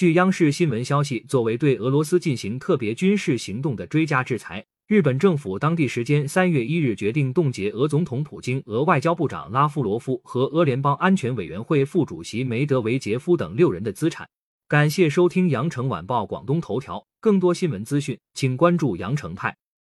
据央视新闻消息作为对俄罗斯进行特别军事行动的追加制裁日本政府当地时间三月一日决定冻结俄总统普京俄外交部长拉夫罗夫和俄联邦安全委员会副主席梅德韦杰夫等六人的资产。感谢收听羊城晚报广东头条更多新闻资讯请关注羊城派。